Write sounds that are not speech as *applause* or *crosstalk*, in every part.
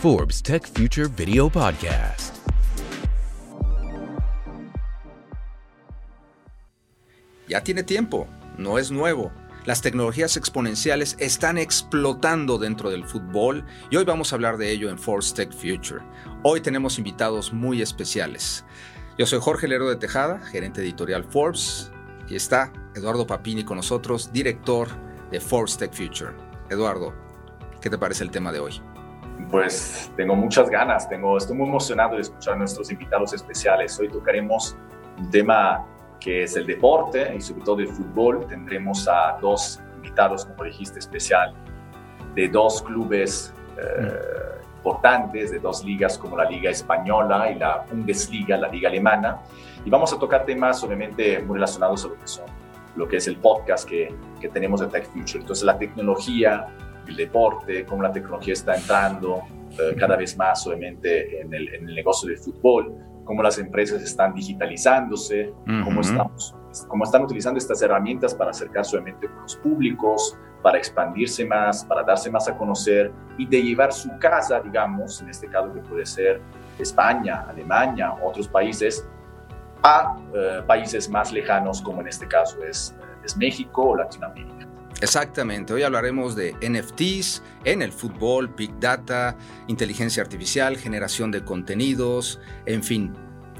Forbes Tech Future Video Podcast. Ya tiene tiempo, no es nuevo. Las tecnologías exponenciales están explotando dentro del fútbol y hoy vamos a hablar de ello en Forbes Tech Future. Hoy tenemos invitados muy especiales. Yo soy Jorge Lero de Tejada, gerente editorial Forbes, y está Eduardo Papini con nosotros, director de Forbes Tech Future. Eduardo, ¿qué te parece el tema de hoy? Pues tengo muchas ganas, tengo, estoy muy emocionado de escuchar a nuestros invitados especiales. Hoy tocaremos un tema que es el deporte y sobre todo el fútbol. Tendremos a dos invitados, como dijiste, especial, de dos clubes eh, importantes, de dos ligas como la Liga Española y la Bundesliga, la Liga Alemana. Y vamos a tocar temas obviamente muy relacionados a lo que son, lo que es el podcast que, que tenemos de Tech Future. Entonces la tecnología, el deporte, cómo la tecnología está entrando eh, cada vez más obviamente en el, en el negocio del fútbol cómo las empresas están digitalizándose, cómo, estamos, cómo están utilizando estas herramientas para acercarse obviamente con los públicos, para expandirse más, para darse más a conocer y de llevar su casa, digamos, en este caso que puede ser España, Alemania, otros países, a eh, países más lejanos como en este caso es, es México o Latinoamérica. Exactamente, hoy hablaremos de NFTs en el fútbol, Big Data, inteligencia artificial, generación de contenidos, en fin.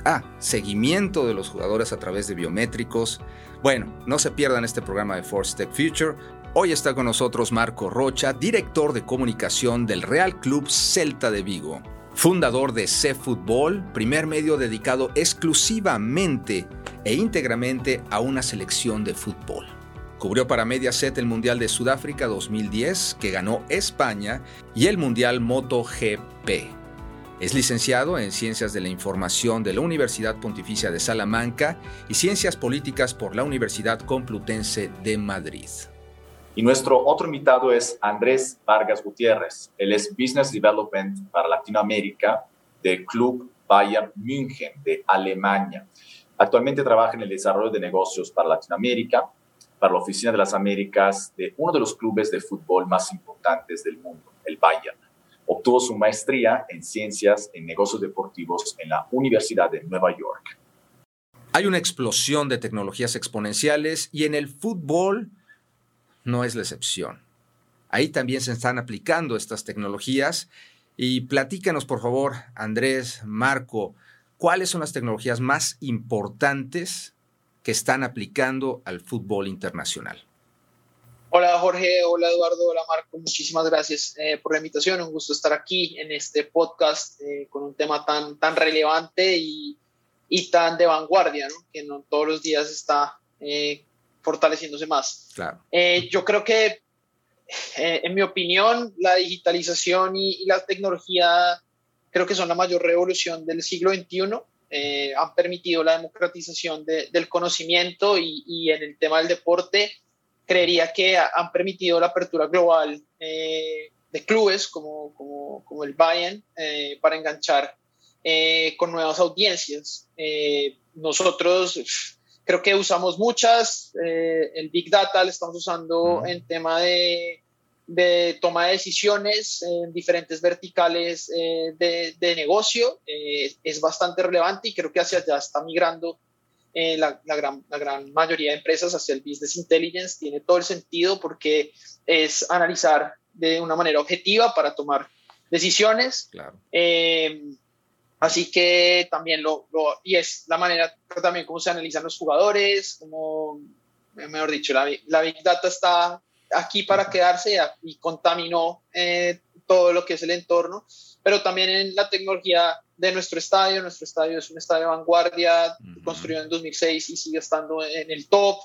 Ah, seguimiento de los jugadores a través de biométricos. Bueno, no se pierdan este programa de Force Tech Future. Hoy está con nosotros Marco Rocha, director de comunicación del Real Club Celta de Vigo, fundador de C Fútbol, primer medio dedicado exclusivamente e íntegramente a una selección de fútbol. Cubrió para Mediaset el Mundial de Sudáfrica 2010, que ganó España, y el Mundial MotoGP. Es licenciado en Ciencias de la Información de la Universidad Pontificia de Salamanca y Ciencias Políticas por la Universidad Complutense de Madrid. Y nuestro otro invitado es Andrés Vargas Gutiérrez. Él es Business Development para Latinoamérica del Club Bayern München de Alemania. Actualmente trabaja en el desarrollo de negocios para Latinoamérica para la Oficina de las Américas de uno de los clubes de fútbol más importantes del mundo, el Bayern. Obtuvo su maestría en ciencias en negocios deportivos en la Universidad de Nueva York. Hay una explosión de tecnologías exponenciales y en el fútbol no es la excepción. Ahí también se están aplicando estas tecnologías y platícanos por favor, Andrés, Marco, cuáles son las tecnologías más importantes que están aplicando al fútbol internacional. Hola Jorge, hola Eduardo, hola Marco, muchísimas gracias eh, por la invitación, un gusto estar aquí en este podcast eh, con un tema tan, tan relevante y, y tan de vanguardia, ¿no? que no todos los días está eh, fortaleciéndose más. Claro. yo creo que, en mi opinión, la digitalización y, y la tecnología creo que son la mayor revolución del siglo XXI eh, han permitido la democratización del conocimiento y, en el tema del deporte, creería que han permitido la apertura global eh, de clubes como, como, el Bayern eh, para enganchar con nuevas audiencias. nosotros creo que usamos muchas, el Big Data lo estamos usando en tema de de toma de decisiones en diferentes verticales eh, de, negocio eh, es bastante relevante y creo que hacia allá está migrando eh, la, gran, la gran mayoría de empresas hacia el business intelligence. Tiene todo el sentido porque es analizar de una manera objetiva para tomar decisiones. Claro. así que también lo, y es la manera también cómo se analizan los jugadores, como, mejor dicho, la, la Big Data está aquí para quedarse y contaminó eh, todo lo que es el entorno, pero también en la tecnología de nuestro estadio. Nuestro estadio es un estadio de vanguardia, construido en 2006 y sigue estando en el top.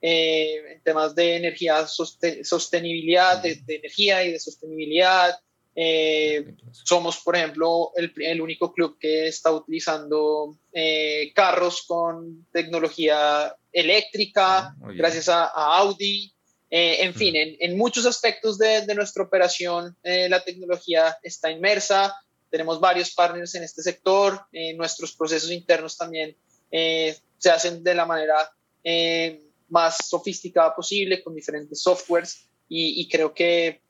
Eh, en temas de energía, sostenibilidad, de, energía y de sostenibilidad. Eh, somos, por ejemplo, el, el, único club que está utilizando carros con tecnología eléctrica, ah, gracias a, a Audi. Eh, en fin, en, muchos aspectos de, nuestra operación eh, la tecnología está inmersa, tenemos varios partners en este sector, eh, nuestros procesos internos también se hacen de la manera más sofisticada posible con diferentes softwares. Y, creo que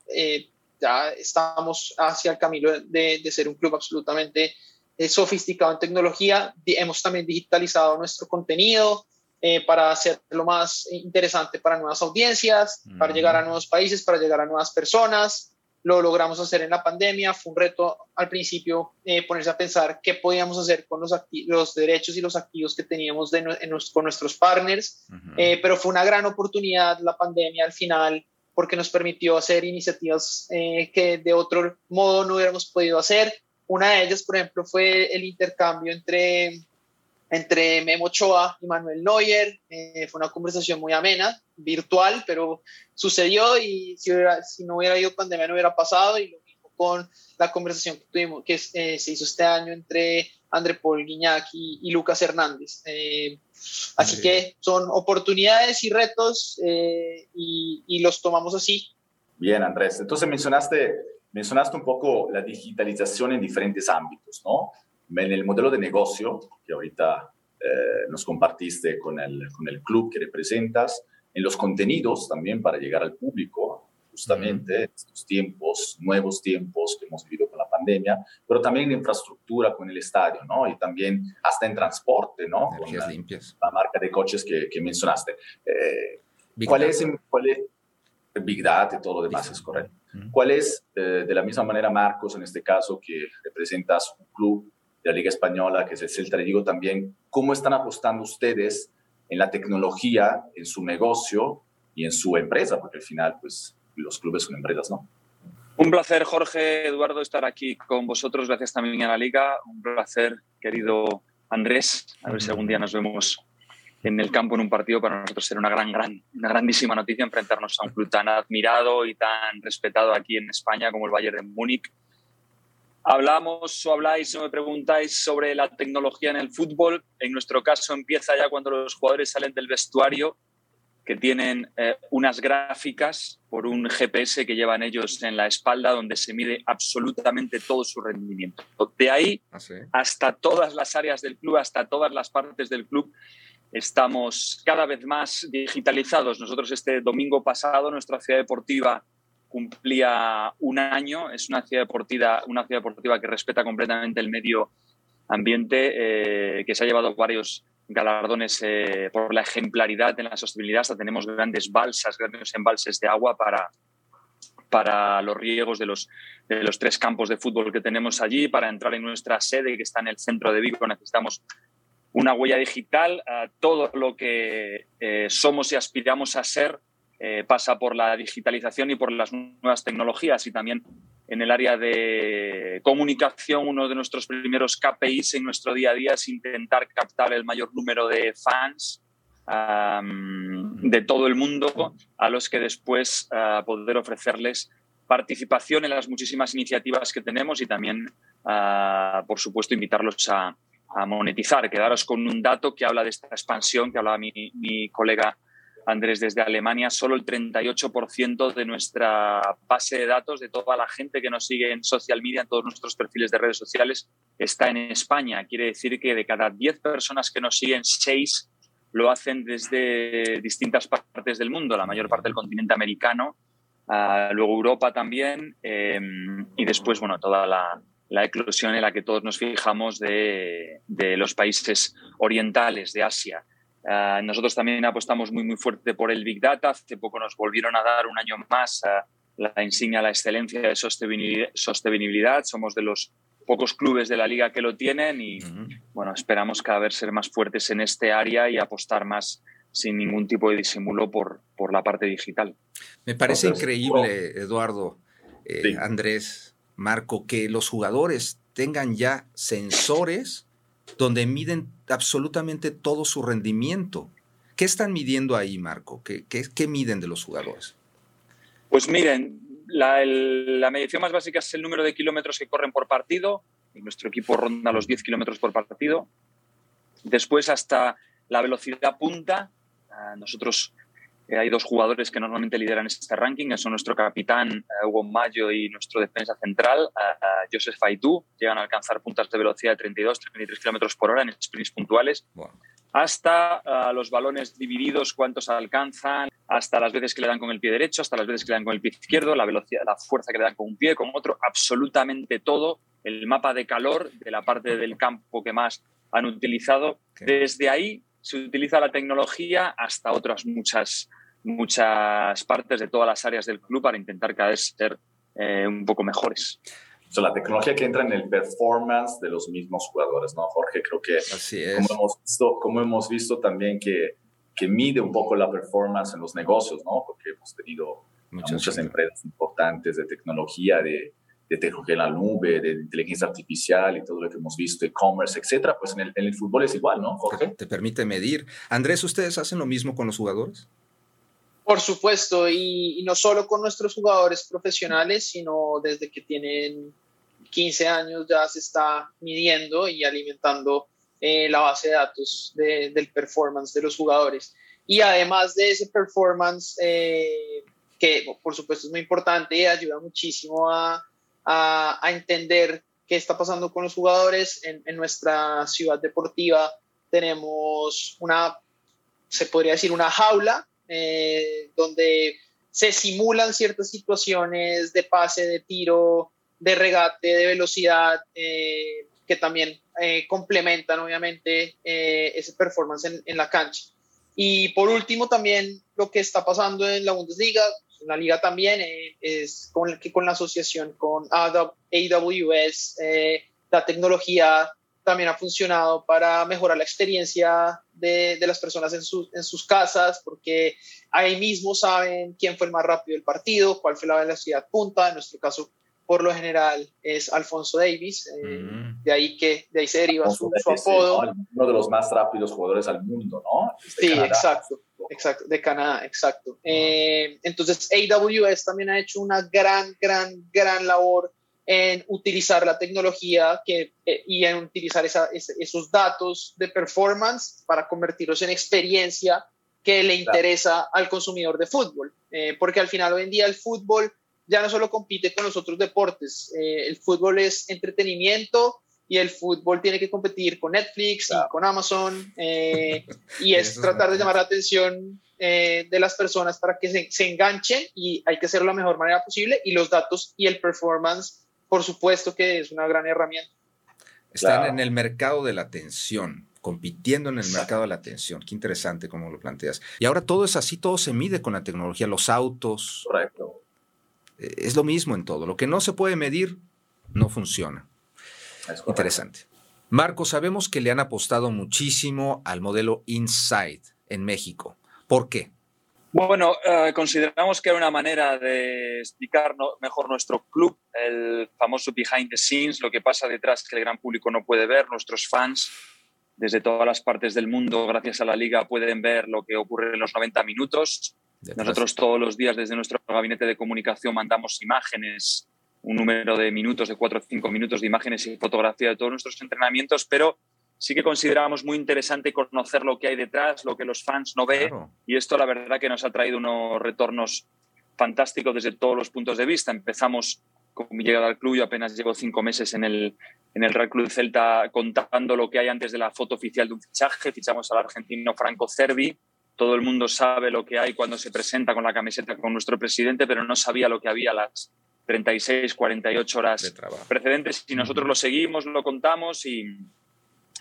ya estamos hacia el camino de, de ser un club absolutamente eh, sofisticado en tecnología. Hemos también digitalizado nuestro contenido eh, para hacerlo más interesante para nuevas audiencias, para llegar a nuevos países, para llegar a nuevas personas. Lo logramos hacer en la pandemia. Fue un reto al principio eh, ponerse a pensar qué podíamos hacer con los, los derechos y los activos que teníamos de, con nuestros partners. pero fue una gran oportunidad la pandemia al final porque nos permitió hacer iniciativas que de otro modo no hubiéramos podido hacer una de ellas, por ejemplo, fue el intercambio entre, entre Memo Ochoa y Manuel Neuer. Eh, fue una conversación muy amena, virtual, pero sucedió y si, si no hubiera ido pandemia no hubiera pasado. Y lo mismo con la conversación que tuvimos, que eh, se hizo este año entre André Paul Guignac y, Lucas Hernández. Eh, así que son oportunidades y retos y, y los tomamos así. Bien, Andrés. Entonces mencionaste Mencionaste un poco la digitalización en diferentes ámbitos, ¿no? En el modelo de negocio, que ahorita eh, nos compartiste con el, con el club que representas, en los contenidos también para llegar al público, justamente en estos tiempos, nuevos tiempos que hemos vivido con la pandemia, pero también en infraestructura con el estadio, ¿no? Y también hasta en transporte, ¿no? con la, limpias. La marca de coches que, que mencionaste. Eh, ¿cuál, es, ¿Cuál es Big Data y todo lo demás? Es correcto. ¿Cuál es, eh, de la misma manera, Marcos, en este caso, que representas un club la Liga Española, que es el digo también, cómo están apostando ustedes en la tecnología, en su negocio y en su empresa? Porque al final, pues, los clubes son empresas, ¿no? Un placer, Jorge, Eduardo, estar aquí con vosotros. Gracias también a la Liga. Un placer, querido Andrés. A ver si algún día nos vemos en el campo en un partido para nosotros será una gran, gran, una grandísima noticia enfrentarnos a un club tan admirado y tan respetado aquí en España como el Bayern de Múnich. Hablamos o habláis o me preguntáis sobre la tecnología en el fútbol. En nuestro caso empieza ya cuando los jugadores salen del vestuario, que tienen eh, unas gráficas por un GPS que llevan ellos en la espalda donde se mide absolutamente todo su rendimiento. De ahí ah, hasta todas las áreas del club, hasta todas las partes del club Estamos cada vez más digitalizados. Nosotros este domingo pasado nuestra ciudad deportiva cumplía un año. Es una ciudad deportiva, una ciudad deportiva que respeta completamente el medio ambiente, eh, que se ha llevado varios galardones eh, por la ejemplaridad en la sostenibilidad. Hasta tenemos grandes balsas, grandes embalses de agua para, para los riegos de los, de los tres campos de fútbol que tenemos allí. Para entrar en nuestra sede, que está en el centro de Vigo, necesitamos una huella digital. todo lo que eh, somos y aspiramos a ser eh, pasa por la digitalización y por las nuevas tecnologías y también en el área de comunicación, uno de nuestros primeros KPIs en nuestro día a día es intentar captar el mayor número de fans de todo el mundo a los que después uh, poder ofrecerles participación en las muchísimas iniciativas que tenemos y también, por supuesto, invitarlos a, a monetizar. Quedaros con un dato que habla de esta expansión que hablaba mi, mi colega Andrés desde Alemania. Solo el 38% de nuestra base de datos, de toda la gente que nos sigue en social media, en todos nuestros perfiles de redes sociales, está en España. Quiere decir que de cada 10 personas que nos siguen, 6 lo hacen desde distintas partes del mundo, la mayor parte del continente americano, ah, luego Europa también, eh, y después, bueno, toda la, la eclosión en la que todos nos fijamos de, los países orientales, de Asia. Ah, nosotros también apostamos muy, muy fuerte por el Big Data. Hace poco nos volvieron a dar un año más la insignia la excelencia de sostenibilidad. Somos de los pocos clubes de la liga que lo tienen y bueno, esperamos cada vez ser más fuertes en este área y apostar más sin ningún tipo de disimulo por, por la parte digital. Me parece increíble, Eduardo, eh, Andrés, Marco, que los jugadores tengan ya sensores donde miden absolutamente todo su rendimiento. ¿Qué están midiendo ahí, Marco? ¿Qué, miden de los jugadores? Pues miren, la, medición más básica es el número de kilómetros que corren por partido. Y nuestro equipo ronda los 10 kilómetros por partido. Después hasta la velocidad punta. Nosotros eh, hay dos jugadores que normalmente lideran este ranking, son nuestro capitán eh, Hugo Mayo y nuestro defensa central, Joseph Faitu. Llegan a alcanzar puntas de velocidad de 32, 33 kilómetros por hora en sprints puntuales. hasta ah, los balones divididos, cuántos alcanzan, hasta las veces que le dan con el pie derecho, hasta las veces que le dan con el pie izquierdo, la velocidad, la fuerza que le dan con un pie, con otro, absolutamente todo, el mapa de calor de la parte del campo que más han utilizado. Desde ahí se utiliza la tecnología hasta otras muchas, muchas partes de todas las áreas del club para intentar cada vez ser eh, un poco mejores. O la tecnología que entra en el performance de los mismos jugadores, ¿no, Jorge? Creo que Así es. Como, hemos visto, como hemos visto también que, que mide un poco la performance en los negocios, ¿no? Porque hemos tenido muchas, muchas empresas importantes de tecnología, de, de tecnología en la nube, de inteligencia artificial y todo lo que hemos visto, e-commerce, etcétera, pues en el, en el, fútbol es igual, ¿no, Jorge? Te, permite medir. Andrés, ¿ustedes hacen lo mismo con los jugadores? Por supuesto, y, y, no solo con nuestros jugadores profesionales, sino desde que tienen 15 años ya se está midiendo y alimentando eh, la base de datos de, del performance de los jugadores. Y además de ese performance, eh, que por supuesto es muy importante y ayuda muchísimo a, a, a entender qué está pasando con los jugadores. En, en, nuestra ciudad deportiva tenemos una, se podría decir, una jaula eh, donde se simulan ciertas situaciones de pase, de tiro, de regate, de velocidad, eh, que también eh, complementan obviamente eh, ese performance en, en, la cancha. Y por último también lo que está pasando en la Bundesliga, en la liga también, es con, que con la asociación con AWS, la tecnología también ha funcionado para mejorar la experiencia de, de las personas en, su, en, sus casas, porque ahí mismo saben quién fue el más rápido del partido, cuál fue la velocidad punta, en nuestro caso por lo general es Alfonso Davis, eh, mm. de, ahí que, de ahí se deriva su, su, apodo. Uno de los más rápidos jugadores al mundo, ¿no? De sí, Canadá. exacto, exacto, de Canadá, exacto. Uh -huh. eh, entonces AWS también ha hecho una gran, gran, gran labor en utilizar la tecnología que, eh, y en utilizar esa, esos datos de performance para convertirlos en experiencia que le interesa claro. al consumidor de fútbol. Eh, porque al final hoy en día el fútbol ya no solo compite con los otros deportes, eh, el fútbol es entretenimiento y el fútbol tiene que competir con Netflix claro. y con Amazon y *laughs* es tratar de llamar la atención eh, de las personas para que se, se, enganchen y hay que hacerlo de la mejor manera posible y los datos y el performance, por supuesto que es una gran herramienta. Están claro. en el mercado de la atención compitiendo en el Exacto. mercado de la atención. Qué interesante como lo planteas. Y ahora todo es así, todo se mide con la tecnología, los autos. Correcto es lo mismo en todo. Lo que no se puede medir no funciona. Interesante. Marco, sabemos que le han apostado muchísimo al modelo Inside en México. ¿Por qué? Bueno, uh, consideramos que era una manera de explicar no, mejor nuestro club, el famoso behind the scenes, lo que pasa detrás que el gran público no puede ver, nuestros fans desde todas las partes del mundo, gracias a la liga, pueden ver lo que ocurre en los 90 minutos. Nosotros todos los días desde nuestro gabinete de comunicación mandamos imágenes, un número de minutos, de cuatro o cinco minutos de imágenes y fotografía de todos nuestros entrenamientos, pero sí que considerábamos muy interesante conocer lo que hay detrás, lo que los fans no ven, claro. y esto la verdad que nos ha traído unos retornos fantásticos desde todos los puntos de vista. Empezamos con mi llegada al club, yo apenas llevo cinco meses en el, en el Real Club Celta contando lo que hay antes de la foto oficial de un fichaje, fichamos al argentino Franco Cervi, todo el mundo sabe lo que hay cuando se presenta con la camiseta con nuestro presidente, pero no sabía lo que había las 36, 48 horas precedentes. Y nosotros lo seguimos, lo contamos y,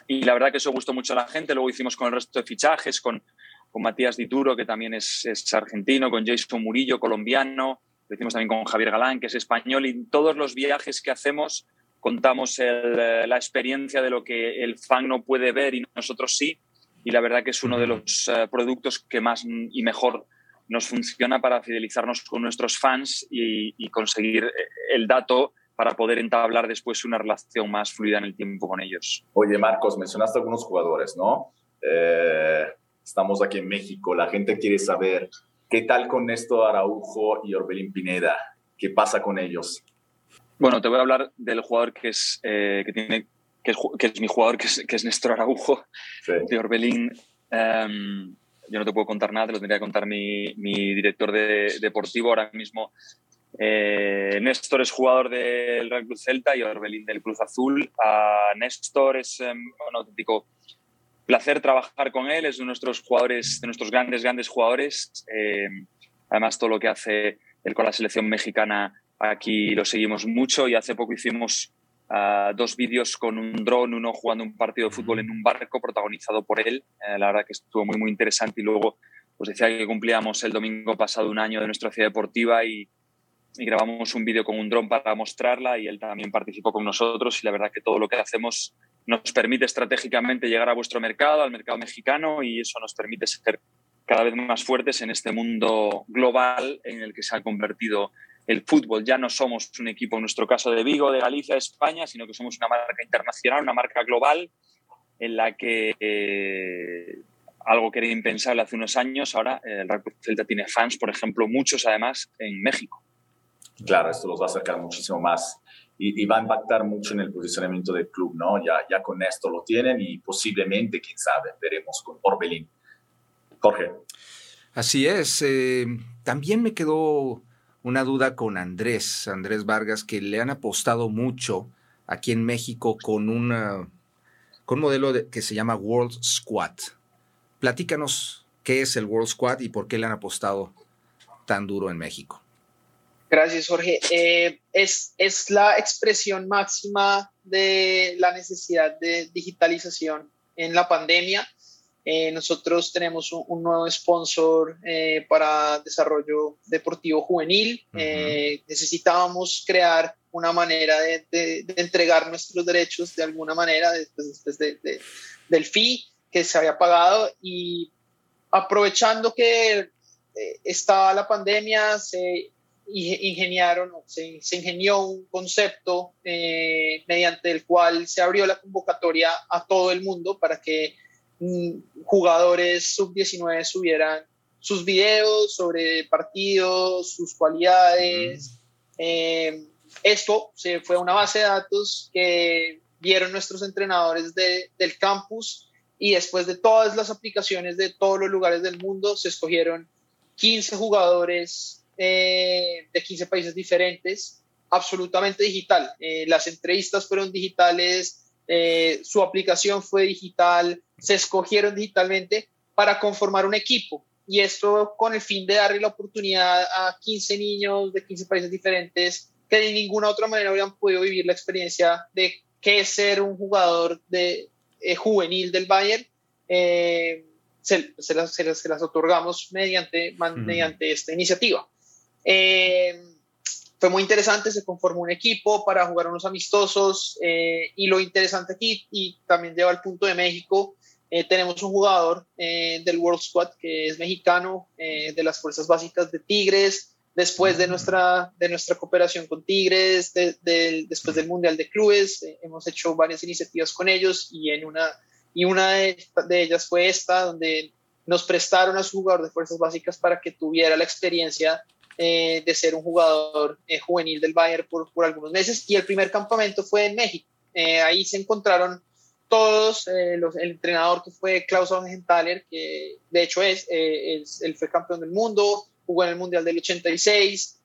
y, la verdad que eso gustó mucho a la gente. Luego hicimos con el resto de fichajes, con, con Matías Dituro, que también es, es, argentino, con Jason Murillo, colombiano. Lo hicimos también con Javier Galán, que es español. Y en todos los viajes que hacemos contamos el, la experiencia de lo que el fan no puede ver y nosotros sí y la verdad que es uno de los uh, productos que más y mejor nos funciona para fidelizarnos con nuestros fans y, y, conseguir eh, el dato para poder entablar después una relación más fluida en el tiempo con ellos. Oye, Marcos, mencionaste algunos jugadores, ¿no? Eh, estamos aquí en México, la gente quiere saber qué tal con Néstor Araujo y Orbelín Pineda, qué pasa con ellos. Bueno, te voy a hablar del jugador que, es, eh, que tiene que es, que es mi jugador, que es, que es Néstor Araujo, sí. de Orbelín. Um, yo no te puedo contar nada, te lo tendría que contar mi, mi director de, deportivo ahora mismo. Eh, Néstor es jugador del Real Club Celta y Orbelín del Cruz Azul. Uh, Néstor es um, un auténtico placer trabajar con él, es de nuestros jugadores, de nuestros grandes, grandes jugadores. Eh, además, todo lo que hace él con la selección mexicana aquí lo seguimos mucho y hace poco hicimos uh, dos vídeos con un dron, uno jugando un partido de fútbol en un barco protagonizado por él. Eh, la verdad que estuvo muy, muy interesante y luego pues decía que cumplíamos el domingo pasado un año de nuestra ciudad deportiva y, y grabamos un vídeo con un dron para mostrarla y él también participó con nosotros y la verdad que todo lo que hacemos nos permite estratégicamente llegar a vuestro mercado, al mercado mexicano y eso nos permite ser cada vez más fuertes en este mundo global en el que se ha convertido el fútbol. Ya no somos un equipo, en nuestro caso de Vigo, de Galicia, de España, sino que somos una marca internacional, una marca global en la que eh, algo que era impensable hace unos años, ahora el Rugby Celta tiene fans, por ejemplo, muchos además en México. Claro, esto los va a acercar muchísimo más y, va a impactar mucho en el posicionamiento del club, ¿no? Ya, con esto lo tienen y posiblemente, quién sabe, veremos con Orbelín. Jorge. Así es. Eh, también me quedó una duda con Andrés, Andrés Vargas, que le han apostado mucho aquí en México con, una, con un modelo que se llama World Squad. Platícanos qué es el World Squad y por qué le han apostado tan duro en México. Gracias, Jorge. Eh, es, es la expresión máxima de la necesidad de digitalización en la pandemia. Eh, nosotros tenemos un, nuevo sponsor eh, para desarrollo deportivo juvenil. necesitábamos crear una manera de, entregar nuestros derechos de alguna manera después, de, del fee que se había pagado y aprovechando que estaba la pandemia, se ingeniaron, se, se ingenió un concepto eh, mediante el cual se abrió la convocatoria a todo el mundo para que mm, jugadores sub-19 subieran sus videos sobre partidos, sus cualidades. Eh, esto se fue a una base de datos que vieron nuestros entrenadores de, del campus y después de todas las aplicaciones de todos los lugares del mundo se escogieron 15 jugadores eh, de 15 países diferentes, absolutamente digital. Eh, las entrevistas fueron digitales, eh, su aplicación fue digital, se escogieron digitalmente para conformar un equipo. Y esto con el fin de darle la oportunidad a 15 niños de 15 países diferentes que de ninguna otra manera habrían podido vivir la experiencia de qué es ser un jugador de, juvenil del Bayern. Se, se, las, se, las, otorgamos mediante, mediante esta iniciativa. Eh, fue muy interesante, se conformó un equipo para jugar unos amistosos eh, y lo interesante aquí, y también lleva al punto de México, eh, tenemos un jugador del World Squad que es mexicano, de las fuerzas básicas de Tigres, después de nuestra, de nuestra cooperación con Tigres, después del Mundial de Clubes, hemos hecho varias iniciativas con ellos y, en una, y una de, de ellas fue esta, donde nos prestaron a su jugador de fuerzas básicas para que tuviera la experiencia eh, de ser un jugador eh, juvenil del Bayern por, algunos meses y el primer campamento fue en México. Eh, ahí se encontraron todos, los, el entrenador que fue Klaus Augenthaler, que de hecho es, es, él fue campeón del mundo, jugó en el Mundial del 86,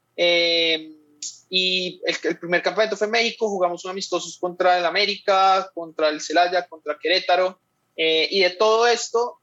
y el, primer campamento fue en México, jugamos un amistosos contra el América, contra el Celaya, contra Querétaro, y de todo esto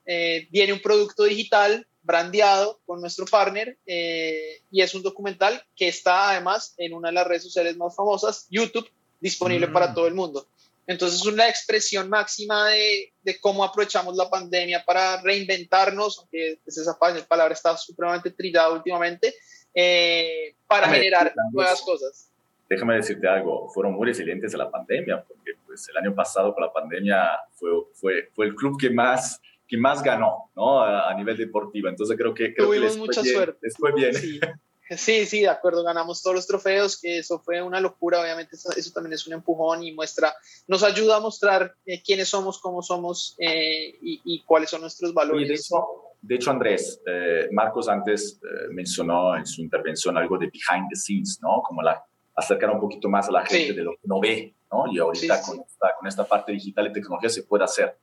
viene un producto digital brandeado con nuestro partner eh, y es un documental que está además en una de las redes sociales más famosas, YouTube, disponible para mm. todo el mundo. Entonces es una expresión máxima de, de, cómo aprovechamos la pandemia para reinventarnos, aunque pues, esa palabra está supremamente trillada últimamente, eh, para generar nuevas cosas. Déjame decirte algo, fueron muy resilientes a la pandemia, porque pues, el año pasado con la pandemia fue, fue, fue el club que más que más ganó ¿no? a, nivel deportivo. Entonces creo que... Tuvimos mucha suerte. Les fue bien. Sí. sí. de acuerdo, ganamos todos los trofeos, que eso fue una locura, obviamente eso, también es un empujón y muestra, nos ayuda a mostrar eh, quiénes somos, cómo somos eh, y, cuáles son nuestros valores. de, hecho, de hecho, Andrés, eh, Marcos antes mencionó en su intervención algo de behind the scenes, ¿no? Como la, acercar un poquito más a la gente de lo que no ve, ¿no? Y ahorita con, esta, con esta parte digital y tecnología se puede hacer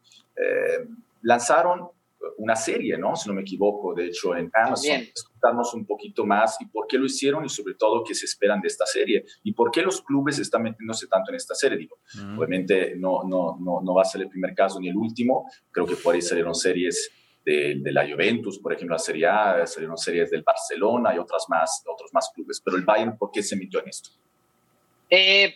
lanzaron una serie, ¿no? Si no me equivoco, de hecho, en Amazon. Escucharnos un poquito más y por qué lo hicieron y sobre todo qué se esperan de esta serie y por qué los clubes están metiéndose tanto en esta serie. Digo, mm. obviamente no, no, no, no va a ser el primer caso ni el último. Creo que por ahí salieron series de, de, la Juventus, por ejemplo, la Serie A, salieron series del Barcelona y otras más, otros más clubes. Pero el Bayern, ¿por qué se metió en esto? Eh,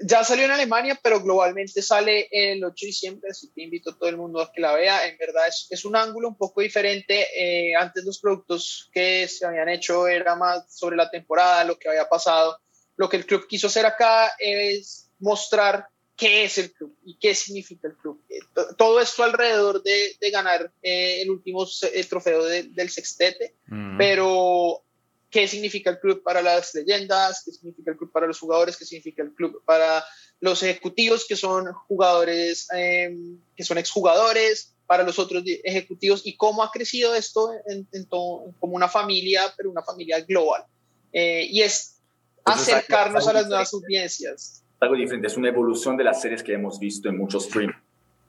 ya salió en Alemania, pero globalmente sale el 8 de diciembre, así que invito a todo el mundo a que la vea. En verdad es, es un ángulo un poco diferente. Eh, antes los productos que se habían hecho era más sobre la temporada, lo que había pasado. Lo que el club quiso hacer acá es mostrar qué es el club y qué significa el club. Eh, todo esto alrededor de, de ganar eh, el último trofeo del sextete, mm. pero qué significa el club para las leyendas, qué significa el club para los jugadores, qué significa el club para los ejecutivos que son jugadores, em, que son exjugadores, para los otros ejecutivos y cómo ha crecido esto en, como una familia, pero una familia global. Eh, y es acercarnos a las nuevas audiencias. Algo diferente, es una evolución de las series que hemos visto en muchos streams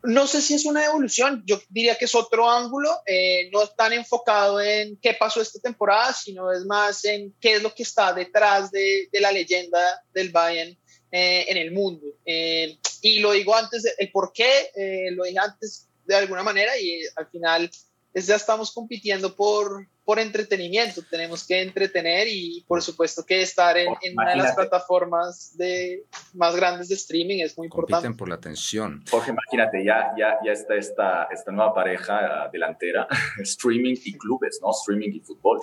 no sé si es una evolución, yo diría que es otro ángulo, eh, no tan enfocado en qué pasó esta temporada, sino es más en qué es lo que está detrás de, la leyenda del Bayern eh, en el mundo. Eh, y lo digo antes, el por qué, lo dije antes de alguna manera y al final ya estamos compitiendo por, por entretenimiento, tenemos que entretener y por supuesto que estar en, una de las plataformas de, más grandes de streaming es muy importante. Compiten por la atención. Jorge, imagínate, ya, ya, ya está esta, esta nueva pareja delantera, *laughs* streaming y clubes, ¿no? Streaming y fútbol.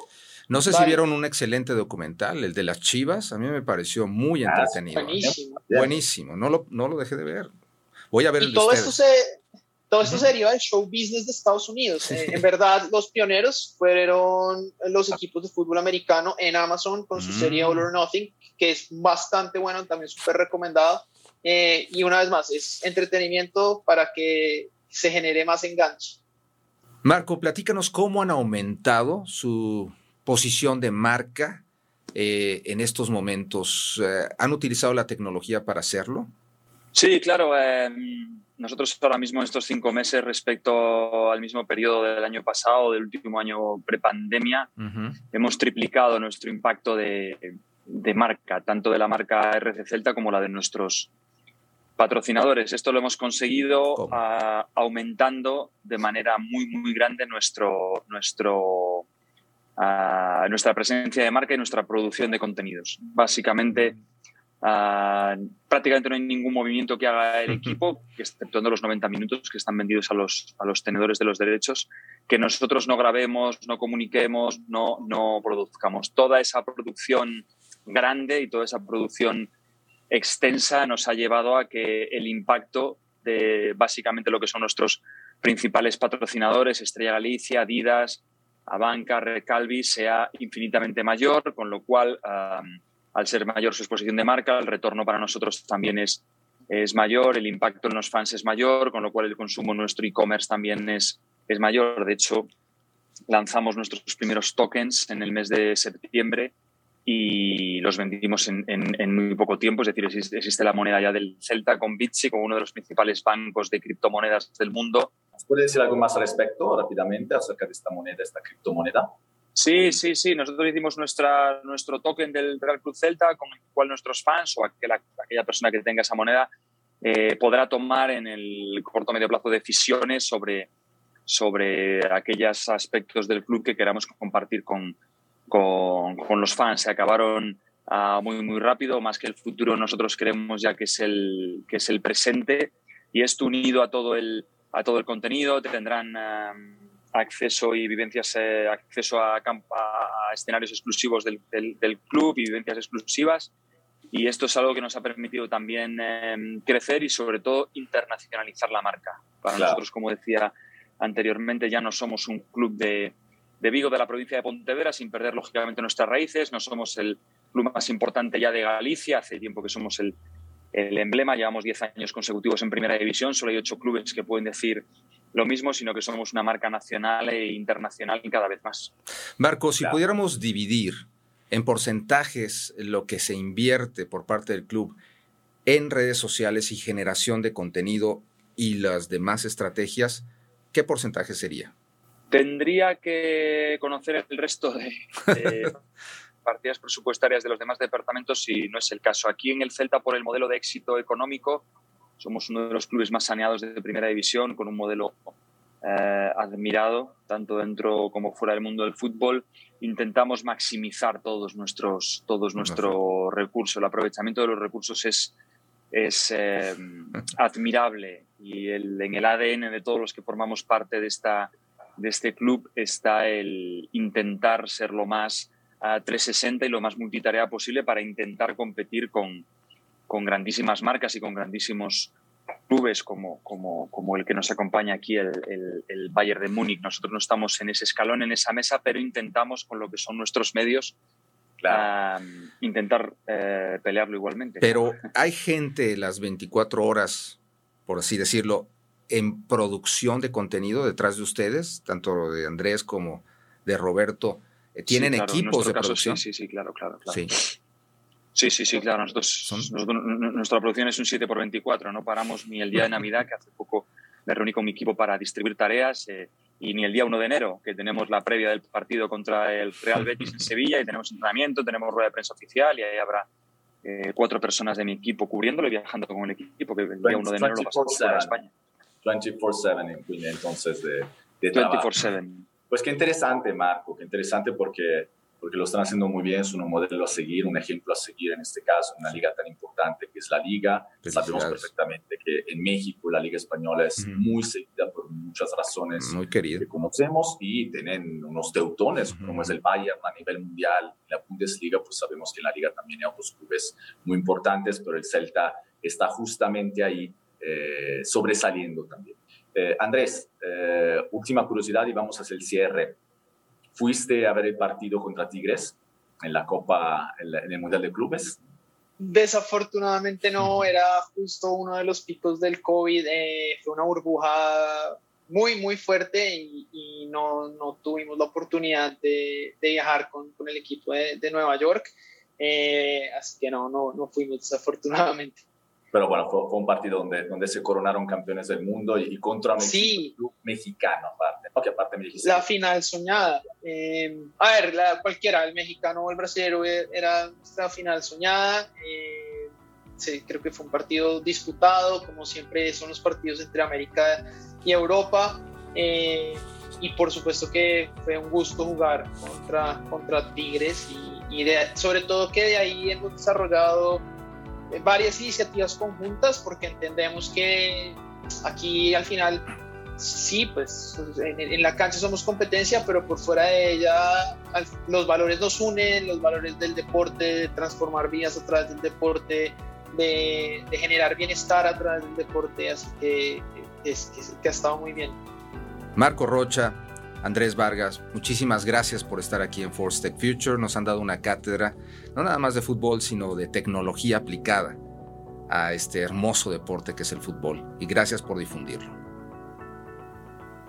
No sé si vieron un excelente documental, el de las Chivas, a mí me pareció muy ah, entretenido. buenísimo. Buenísimo, no lo, no lo dejé de ver. Voy a ver el todo esto se todo esto sería el show business de Estados Unidos. Eh, en verdad, los pioneros fueron los equipos de fútbol americano en Amazon con su serie All or Nothing, que es bastante bueno, también súper recomendado. Eh, y una vez más, es entretenimiento para que se genere más enganche. Marco, platícanos cómo han aumentado su posición de marca eh, en estos momentos. ¿Han utilizado la tecnología para hacerlo? Sí, claro. Em, nosotros ahora mismo en estos cinco meses respecto al mismo periodo del año pasado, del último año prepandemia, hemos triplicado nuestro impacto de, marca, tanto de la marca RC Celta como la de nuestros patrocinadores. Esto lo hemos conseguido aumentando de manera muy, muy grande nuestro, nuestro, nuestra presencia de marca y nuestra producción de contenidos. Básicamente Ah, prácticamente no hay ningún movimiento que haga el equipo, exceptuando los 90 minutos que están vendidos a los, a los tenedores de los derechos, que nosotros no grabemos, no comuniquemos, no, no produzcamos. Toda esa producción grande y toda esa producción extensa nos ha llevado a que el impacto de básicamente lo que son nuestros principales patrocinadores, Estrella Galicia, Adidas, Abanca, Recalvi, sea infinitamente mayor, con lo cual al ser mayor su exposición de marca, el retorno para nosotros también es, es mayor, el impacto en los fans es mayor, con lo cual el consumo en nuestro e-commerce también es, es mayor. De hecho, lanzamos nuestros primeros tokens en el mes de septiembre y los vendimos en, muy poco tiempo. Es decir, existe, la moneda ya del Celta con Bitsi, como uno de los principales bancos de criptomonedas del mundo. ¿Puede decir algo más al respecto rápidamente acerca de esta moneda, esta criptomoneda? Sí, sí, sí. Nosotros hicimos nuestra, nuestro token del Real Cruz Celta, con el cual nuestros fans o aquella, persona que tenga esa moneda eh, podrá tomar en el corto medio plazo decisiones sobre, sobre aquellos aspectos del club que queramos compartir con, con, los fans. Se acabaron uh, muy, muy rápido, más que el futuro nosotros queremos ya que es el, que es el presente y esto unido a todo el, a todo el contenido. Tendrán... Uh, acceso y vivencias, eh, acceso a, a, escenarios exclusivos del, del, club y vivencias exclusivas. Y esto es algo que nos ha permitido también em, crecer y sobre todo internacionalizar la marca. Para nosotros, como decía anteriormente, ya no somos un club de, de Vigo, de la provincia de Pontevedra, sin perder lógicamente nuestras raíces. No somos el club más importante ya de Galicia, hace tiempo que somos el, el emblema. Llevamos 10 años consecutivos en primera división, solo hay 8 clubes que pueden decir lo mismo, sino que somos una marca nacional e internacional cada vez más. Marco, si pudiéramos dividir en porcentajes lo que se invierte por parte del club en redes sociales y generación de contenido y las demás estrategias, ¿qué porcentaje sería? Tendría que conocer el resto de, *laughs* partidas presupuestarias de los demás departamentos si no es el caso. Aquí en el Celta, por el modelo de éxito económico, somos uno de los clubes más saneados de primera división, con un modelo eh, admirado, tanto dentro como fuera del mundo del fútbol. Intentamos maximizar todos nuestros, todos nuestros recursos. El aprovechamiento de los recursos es, es eh, *laughs* admirable y en el ADN de todos los que formamos parte de, esta, de este club está el intentar ser lo más a 360 y lo más multitarea posible para intentar competir con, con grandísimas marcas y con grandísimos clubes como, como, como el que nos acompaña aquí, el, el, Bayern de Múnich. Nosotros no estamos en ese escalón, en esa mesa, pero intentamos con lo que son nuestros medios intentar eh, pelearlo igualmente. Pero hay gente las 24 horas, por así decirlo, en producción de contenido detrás de ustedes, tanto de Andrés como de Roberto. Eh, ¿Tienen equipos de producción? Sí, sí, sí, claro, claro. claro. Sí. Sí, sí, sí, claro. Nosotros, nuestra producción es un 7 por 24. No paramos ni el día de Navidad, que hace poco me reuní con mi equipo para distribuir tareas, eh, y ni el día 1 de enero, que tenemos la previa del partido contra el Real Betis en Sevilla, y tenemos entrenamiento, tenemos rueda de prensa oficial, y ahí habrá eh, cuatro personas de mi equipo cubriéndolo y viajando con el equipo, que el día 1 de enero lo pasamos a España. 24-7, entonces, de, de 24-7. Pues qué interesante, Marco, qué interesante porque porque lo están haciendo muy bien, es un modelo a seguir, un ejemplo a seguir en este caso, una liga tan importante que es la liga. Sabemos perfectamente que en México la liga española es muy seguida por muchas razones muy querida. que conocemos y tienen unos teutones, como es el Bayern a nivel mundial, la Bundesliga, pues sabemos que en la liga también hay otros clubes muy importantes, pero el Celta está justamente ahí eh, sobresaliendo también. Eh, Andrés, eh, última curiosidad y vamos hacia el cierre. ¿Fuiste a ver el partido contra Tigres en la Copa, en, el Mundial de Clubes? Desafortunadamente no, era justo uno de los picos del COVID, eh, fue una burbuja muy, muy fuerte y, no, no, tuvimos la oportunidad de, viajar con, con, el equipo de, de Nueva York, eh, así que no, no, no fuimos desafortunadamente. Pero bueno, fue, un partido donde, donde se coronaron campeones del mundo y, contra un sí. club mexicano, aparte. Okay, aparte la final soñada. Eh, a ver, la, cualquiera, el mexicano o el brasileño era la final soñada. Eh, sí, creo que fue un partido disputado, como siempre son los partidos entre América y Europa. Eh, y por supuesto que fue un gusto jugar contra, contra Tigres y, y sobre todo que de ahí hemos desarrollado varias iniciativas conjuntas porque entendemos que aquí al final sí, pues en, la cancha somos competencia, pero por fuera de ella los valores nos unen, los valores del deporte, de transformar vidas a través del deporte, de, generar bienestar a través del deporte, así que, es, que ha estado muy bien. Marco Rocha, Andrés Vargas, muchísimas gracias por estar aquí en Force Tech Future. Nos han dado una cátedra, no nada más de fútbol, sino de tecnología aplicada a este hermoso deporte que es el fútbol. Y gracias por difundirlo.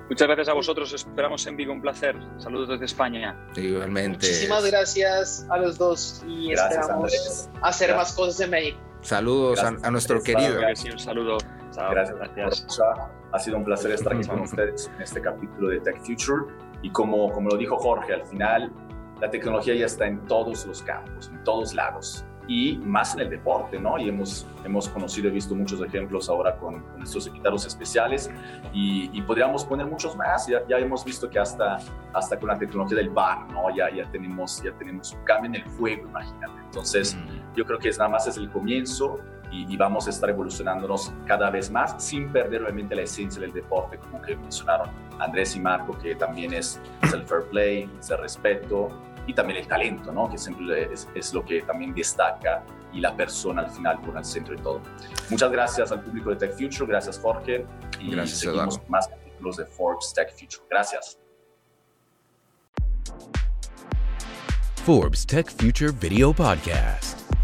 Muchas gracias a vosotros, esperamos en vivo, un placer. Saludos desde España. Igualmente. Muchísimas gracias a los dos y esperamos hacer más cosas en México. Saludos a, nuestro querido. un saludo. Gracias. gracias. Ha sido un placer estar aquí con *laughs* ustedes en este capítulo de Tech Future. Y como, como lo dijo Jorge, al final la tecnología ya está en todos los campos, en todos lados y más en el deporte, ¿no? Y hemos, hemos conocido y visto muchos ejemplos ahora con, con estos equitados especiales y, y, podríamos poner muchos más. Ya, ya, hemos visto que hasta, hasta con la tecnología del bar, ¿no? Ya, ya, tenemos, ya tenemos un cambio en el juego, imagínate. Entonces, mm. yo creo que es nada más es el comienzo y, y, vamos a estar evolucionándonos cada vez más sin perder obviamente la esencia del deporte, como que mencionaron Andrés y Marco, que también es, es el fair play, es el respeto, y también el talento, ¿no? que siempre es, es, lo que también destaca y la persona al final por el centro de todo. Muchas gracias al público de Tech Future, gracias Jorge y gracias, seguimos con más capítulos de Forbes Tech Future. Gracias. Forbes Tech Future Video Podcast.